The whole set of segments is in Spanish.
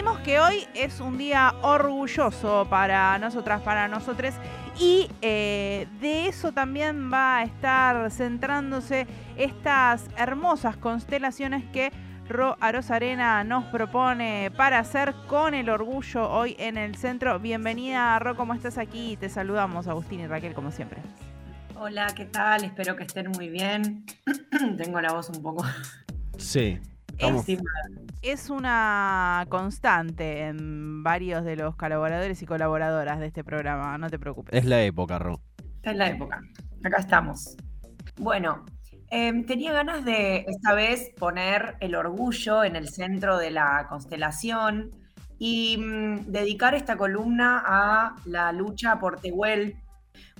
Dijimos que hoy es un día orgulloso para nosotras, para nosotros, y eh, de eso también va a estar centrándose estas hermosas constelaciones que Ro Arena nos propone para hacer con el orgullo hoy en el centro. Bienvenida, Ro, ¿cómo estás aquí? Te saludamos, Agustín y Raquel, como siempre. Hola, ¿qué tal? Espero que estén muy bien. Tengo la voz un poco. Sí. Es, una constante en varios de los colaboradores y colaboradoras de este programa, no te preocupes. Es la época, Ro. Es la época. Acá estamos. Bueno, Em, tenía ganas de esta vez poner el orgullo en el centro de la constelación y mm, dedicar esta columna a la lucha por Tehuel.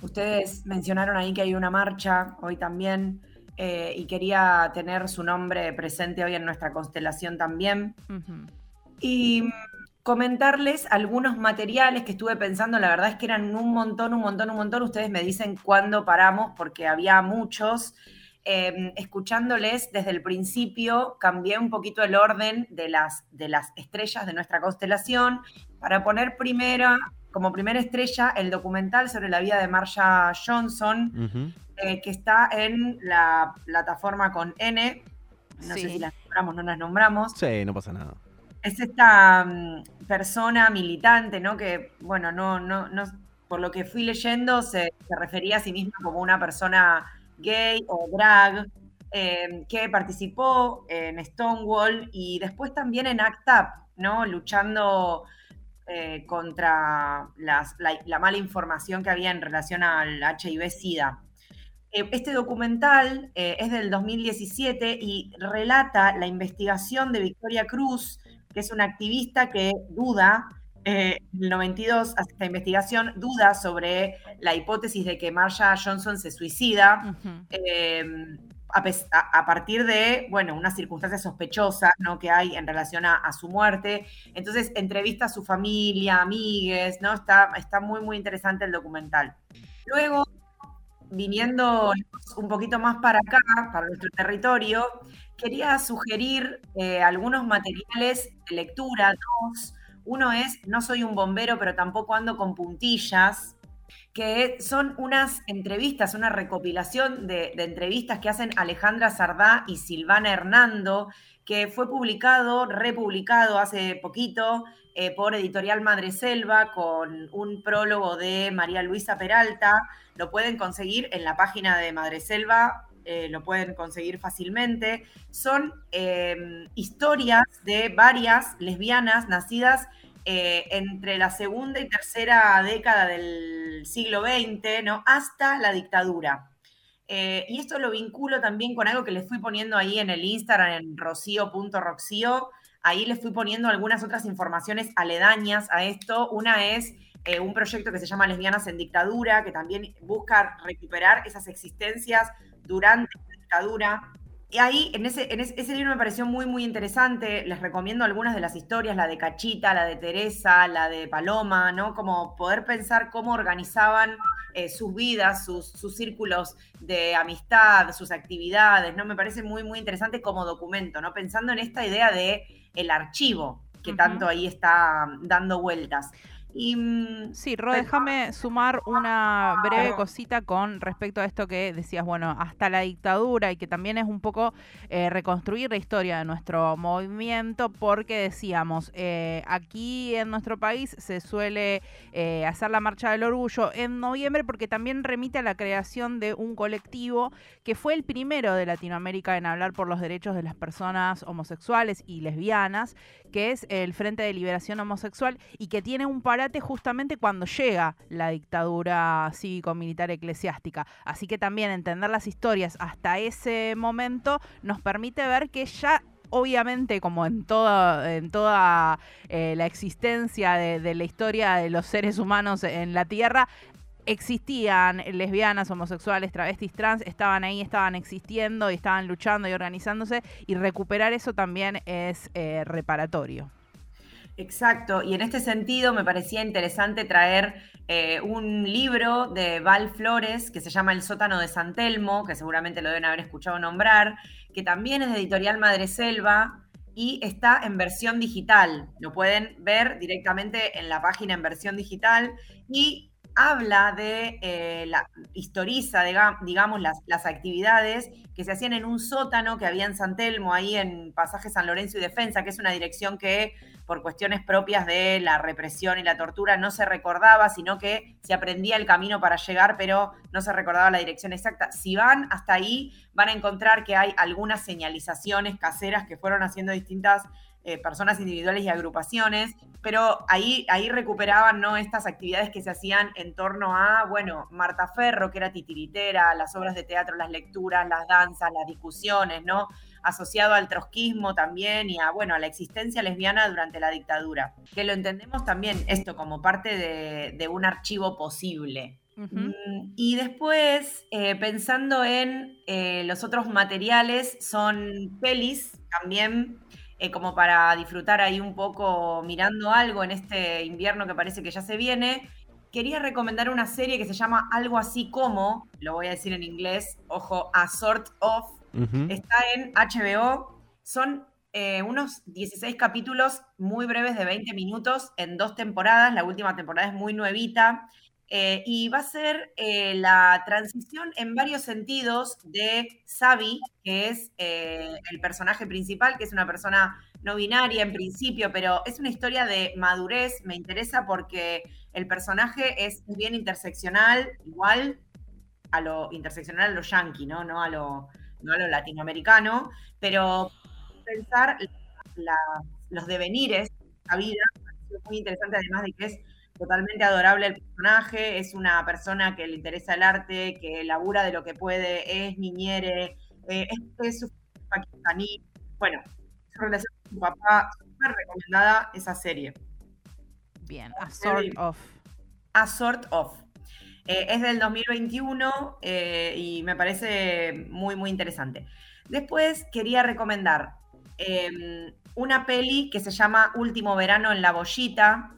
Ustedes mencionaron ahí que hay una marcha hoy también eh, y quería tener su nombre presente hoy en nuestra constelación también. Y mm, comentarles algunos materiales que estuve pensando, la verdad es que eran un montón, un montón, un montón. Ustedes me dicen cuándo paramos porque había muchos. Em, escuchándoles desde el principio, cambié un poquito el orden de las, de las estrellas de nuestra constelación para poner primera, como primera estrella el documental sobre la vida de Marsha Johnson, eh, que está en la plataforma con N. No sé si las nombramos, no las nombramos. Sí, no pasa nada. Es esta mm, persona militante, ¿no? Que, bueno, no, no, no, por lo que fui leyendo, se, se refería a sí misma como una persona gay o drag, em, que participó en Stonewall y después también en ACT UP, ¿no? Luchando eh, contra la, mala información que había en relación al HIV-Sida. Eh, este documental eh, es del 2017 y relata la investigación de Victoria Cruz, que es una activista que duda eh, en el 92 hace esta investigación, duda sobre la hipótesis de que Marsha Johnson se suicida eh, a, partir de, bueno, unas circunstancias sospechosas ¿no? que hay en relación a, su muerte. Entonces, entrevista a su familia, amigues, ¿no? Está, está muy, muy interesante el documental. Luego, viniendo un poquito más para acá, para nuestro territorio, quería sugerir eh, algunos materiales de lectura, uno es No soy un bombero, pero tampoco ando con puntillas, que son unas entrevistas, una recopilación de, entrevistas que hacen Alejandra Sardá y Silvana Hernando, que fue publicado, republicado hace poquito eh, por Editorial Madreselva con un prólogo de María Luisa Peralta. Lo pueden conseguir en la página de Madreselva eh, lo pueden conseguir fácilmente. Son em, historias de varias lesbianas nacidas eh, entre la segunda y tercera década del siglo XX, ¿no? Hasta la dictadura. Eh, y esto lo vinculo también con algo que les fui poniendo ahí en el Instagram, en rocío.roxío. Ahí les fui poniendo algunas otras informaciones aledañas a esto. Una es un proyecto que se llama Lesbianas en Dictadura, que también busca recuperar esas existencias durante la dictadura. Y ahí, en ese, en ese, libro me pareció muy, muy interesante. Les recomiendo algunas de las historias, la de Cachita, la de Teresa, la de Paloma, ¿no? Como poder pensar cómo organizaban eh, sus vidas, sus, sus, círculos de amistad, sus actividades, ¿no? Me parece muy, muy interesante como documento, ¿no? Pensando en esta idea de el archivo que tanto ahí está dando vueltas. Y, mm, sí, Ro, déjame sumar una breve cosita con respecto a esto que decías, bueno, hasta la dictadura y que también es un poco eh, reconstruir la historia de nuestro movimiento, porque decíamos, eh, aquí en nuestro país se suele eh, hacer la Marcha del Orgullo en noviembre porque también remite a la creación de un colectivo que fue el primero de Latinoamérica en hablar por los derechos de las personas homosexuales y lesbianas, que es el Frente de Liberación Homosexual y que tiene un par justamente cuando llega la dictadura cívico-militar eclesiástica. Así que también entender las historias hasta ese momento nos permite ver que ya obviamente como en toda, eh, la existencia de, la historia de los seres humanos en la Tierra, existían lesbianas, homosexuales, travestis, trans, estaban ahí, estaban existiendo y estaban luchando y organizándose y recuperar eso también es eh, reparatorio. Exacto, y en este sentido me parecía interesante traer eh, un libro de Val Flores que se llama El sótano de San Telmo, que seguramente lo deben haber escuchado nombrar, que también es de editorial Madre Selva, y está en versión digital. Lo pueden ver directamente en la página en versión digital y habla de, eh, la, historiza, digamos, las, las, actividades que se hacían en un sótano que había en San Telmo, ahí en Pasaje San Lorenzo y Defensa, que es una dirección que por cuestiones propias de la represión y la tortura no se recordaba, sino que se aprendía el camino para llegar, pero no se recordaba la dirección exacta. Si van hasta ahí, van a encontrar que hay algunas señalizaciones caseras que fueron haciendo distintas eh, personas individuales y agrupaciones, pero ahí, ahí recuperaban ¿no? estas actividades que se hacían en torno a, bueno, Marta Ferro, que era titiritera, las obras de teatro, las lecturas, las danzas, las discusiones, ¿no? Asociado al trotskismo también y a, bueno, a la existencia lesbiana durante la dictadura. Que lo entendemos también esto como parte de, un archivo posible. Mm, y después, eh, pensando en eh, los otros materiales, son pelis también eh, como para disfrutar ahí un poco mirando algo en este invierno que parece que ya se viene. Quería recomendar una serie que se llama Algo así como, lo voy a decir en inglés, ojo, A Sort of. Está en HBO. Son eh, unos 16 capítulos muy breves de 20 minutos en dos temporadas. La última temporada es muy nuevita. Eh, y va a ser eh, la transición en varios sentidos de Sabi, que es eh, el personaje principal, que es una persona no binaria en principio, pero es una historia de madurez. Me interesa porque el personaje es bien interseccional, igual a lo interseccional a lo yankee, ¿no? No a lo, no a lo latinoamericano, pero pensar los devenires de la vida, es muy interesante además de que es totalmente adorable el personaje, es una persona que le interesa el arte, que labura de lo que puede, es niñere, eh, es, su pakistaní. Bueno, su relación con su papá, súper recomendada esa serie. Bien, A Sort of. A Sort of. Eh, es del 2021 eh, y me parece muy, muy interesante. Después quería recomendar em, una peli que se llama Último Verano en la Bollita,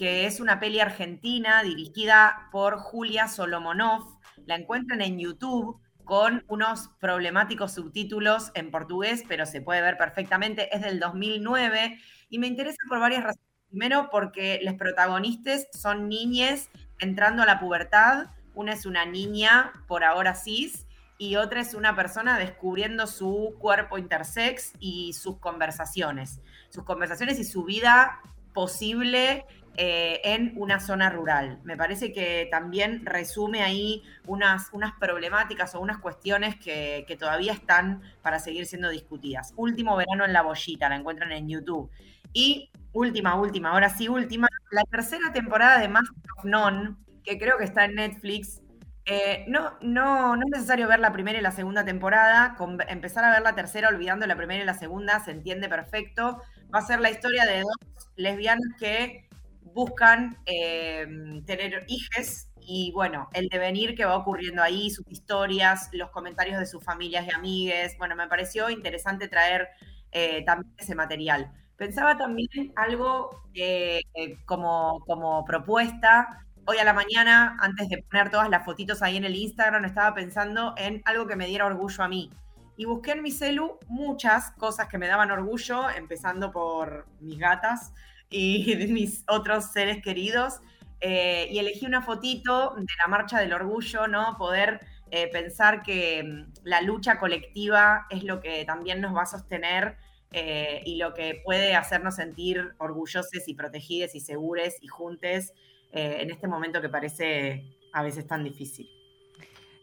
que es una peli argentina dirigida por Julia Solomonov. La encuentran en YouTube con unos problemáticos subtítulos en portugués, pero se puede ver perfectamente. Es del 2009 y me interesa por varias razones. Primero, porque los protagonistas son niñas entrando a la pubertad. Una es una niña, por ahora cis, y otra es una persona descubriendo su cuerpo intersex y sus conversaciones. Sus conversaciones y su vida posible eh, en una zona rural. Me parece que también resume ahí unas, unas problemáticas o unas cuestiones que, todavía están para seguir siendo discutidas. Último verano en la bollita, la encuentran en YouTube. Y última, última, ahora sí, última, la tercera temporada de Master of None, que creo que está en Netflix. Eh, no, no, no es necesario ver la primera y la segunda temporada, empezar a ver la tercera olvidando la primera y la segunda se entiende perfecto. Va a ser la historia de dos lesbianas que buscan em, tener hijos y bueno, el devenir que va ocurriendo ahí, sus historias, los comentarios de sus familias y amigues. Bueno, me pareció interesante traer eh, también ese material. Pensaba también algo eh, como, como propuesta. Hoy a la mañana, antes de poner todas las fotitos ahí en el Instagram, estaba pensando en algo que me diera orgullo a mí. Y busqué en mi celu muchas cosas que me daban orgullo, empezando por mis gatas, y de mis otros seres queridos. Eh, y elegí una fotito de la Marcha del Orgullo, ¿no? Poder eh, pensar que mm, la lucha colectiva es lo que también nos va a sostener eh, y lo que puede hacernos sentir orgullosos y protegidos y seguros y juntos en este momento que parece a veces tan difícil.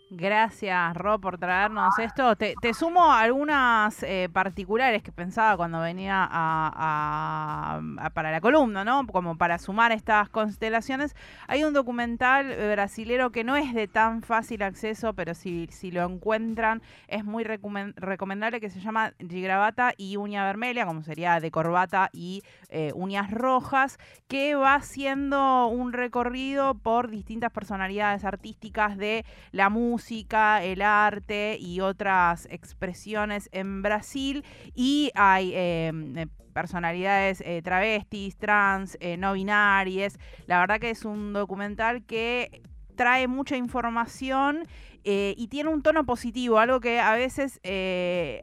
Gracias, Ro, por traernos esto. Te, sumo algunas eh, particulares que pensaba cuando venía a, para la columna, ¿no? Como para sumar estas constelaciones. Hay un documental brasilero que no es de tan fácil acceso, pero si, si lo encuentran es muy recomendable, que se llama Gigravata y Uña Vermelha, como sería de corbata y eh, uñas rojas, que va haciendo un recorrido por distintas personalidades artísticas de la música música, el arte y otras expresiones en Brasil. Y hay em, eh, personalidades eh, travestis, trans, eh, no binarias. La verdad que es un documental que trae mucha información y tiene un tono positivo, algo que a veces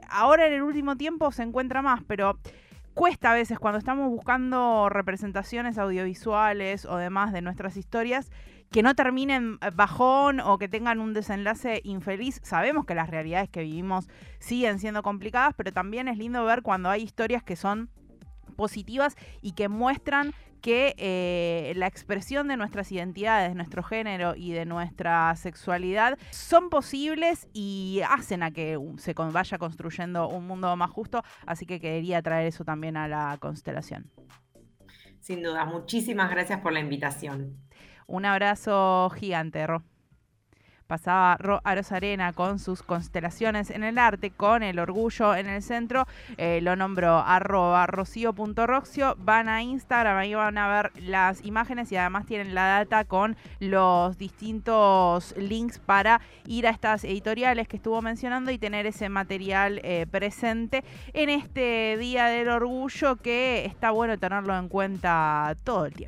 ahora en el último tiempo se encuentra más, pero cuesta a veces cuando estamos buscando representaciones audiovisuales o demás de nuestras historias que no terminen bajón o que tengan un desenlace infeliz. Sabemos que las realidades que vivimos siguen siendo complicadas, pero también es lindo ver cuando hay historias que son positivas y que muestran que eh, la expresión de nuestras identidades, de nuestro género y de nuestra sexualidad son posibles y hacen a que se vaya construyendo un mundo más justo. Así que quería traer eso también a la constelación. Sin duda, muchísimas gracias por la invitación. Un abrazo gigante, Ro pasaba Ro con sus constelaciones en el arte, con el orgullo en el centro. Eh, lo nombró arroba rocío.roxio. Van a Instagram, ahí van a ver las imágenes y además tienen la data con los distintos links para ir a estas editoriales que estuvo mencionando y tener ese material eh, presente en este Día del Orgullo que está bueno tenerlo en cuenta todo el tiempo.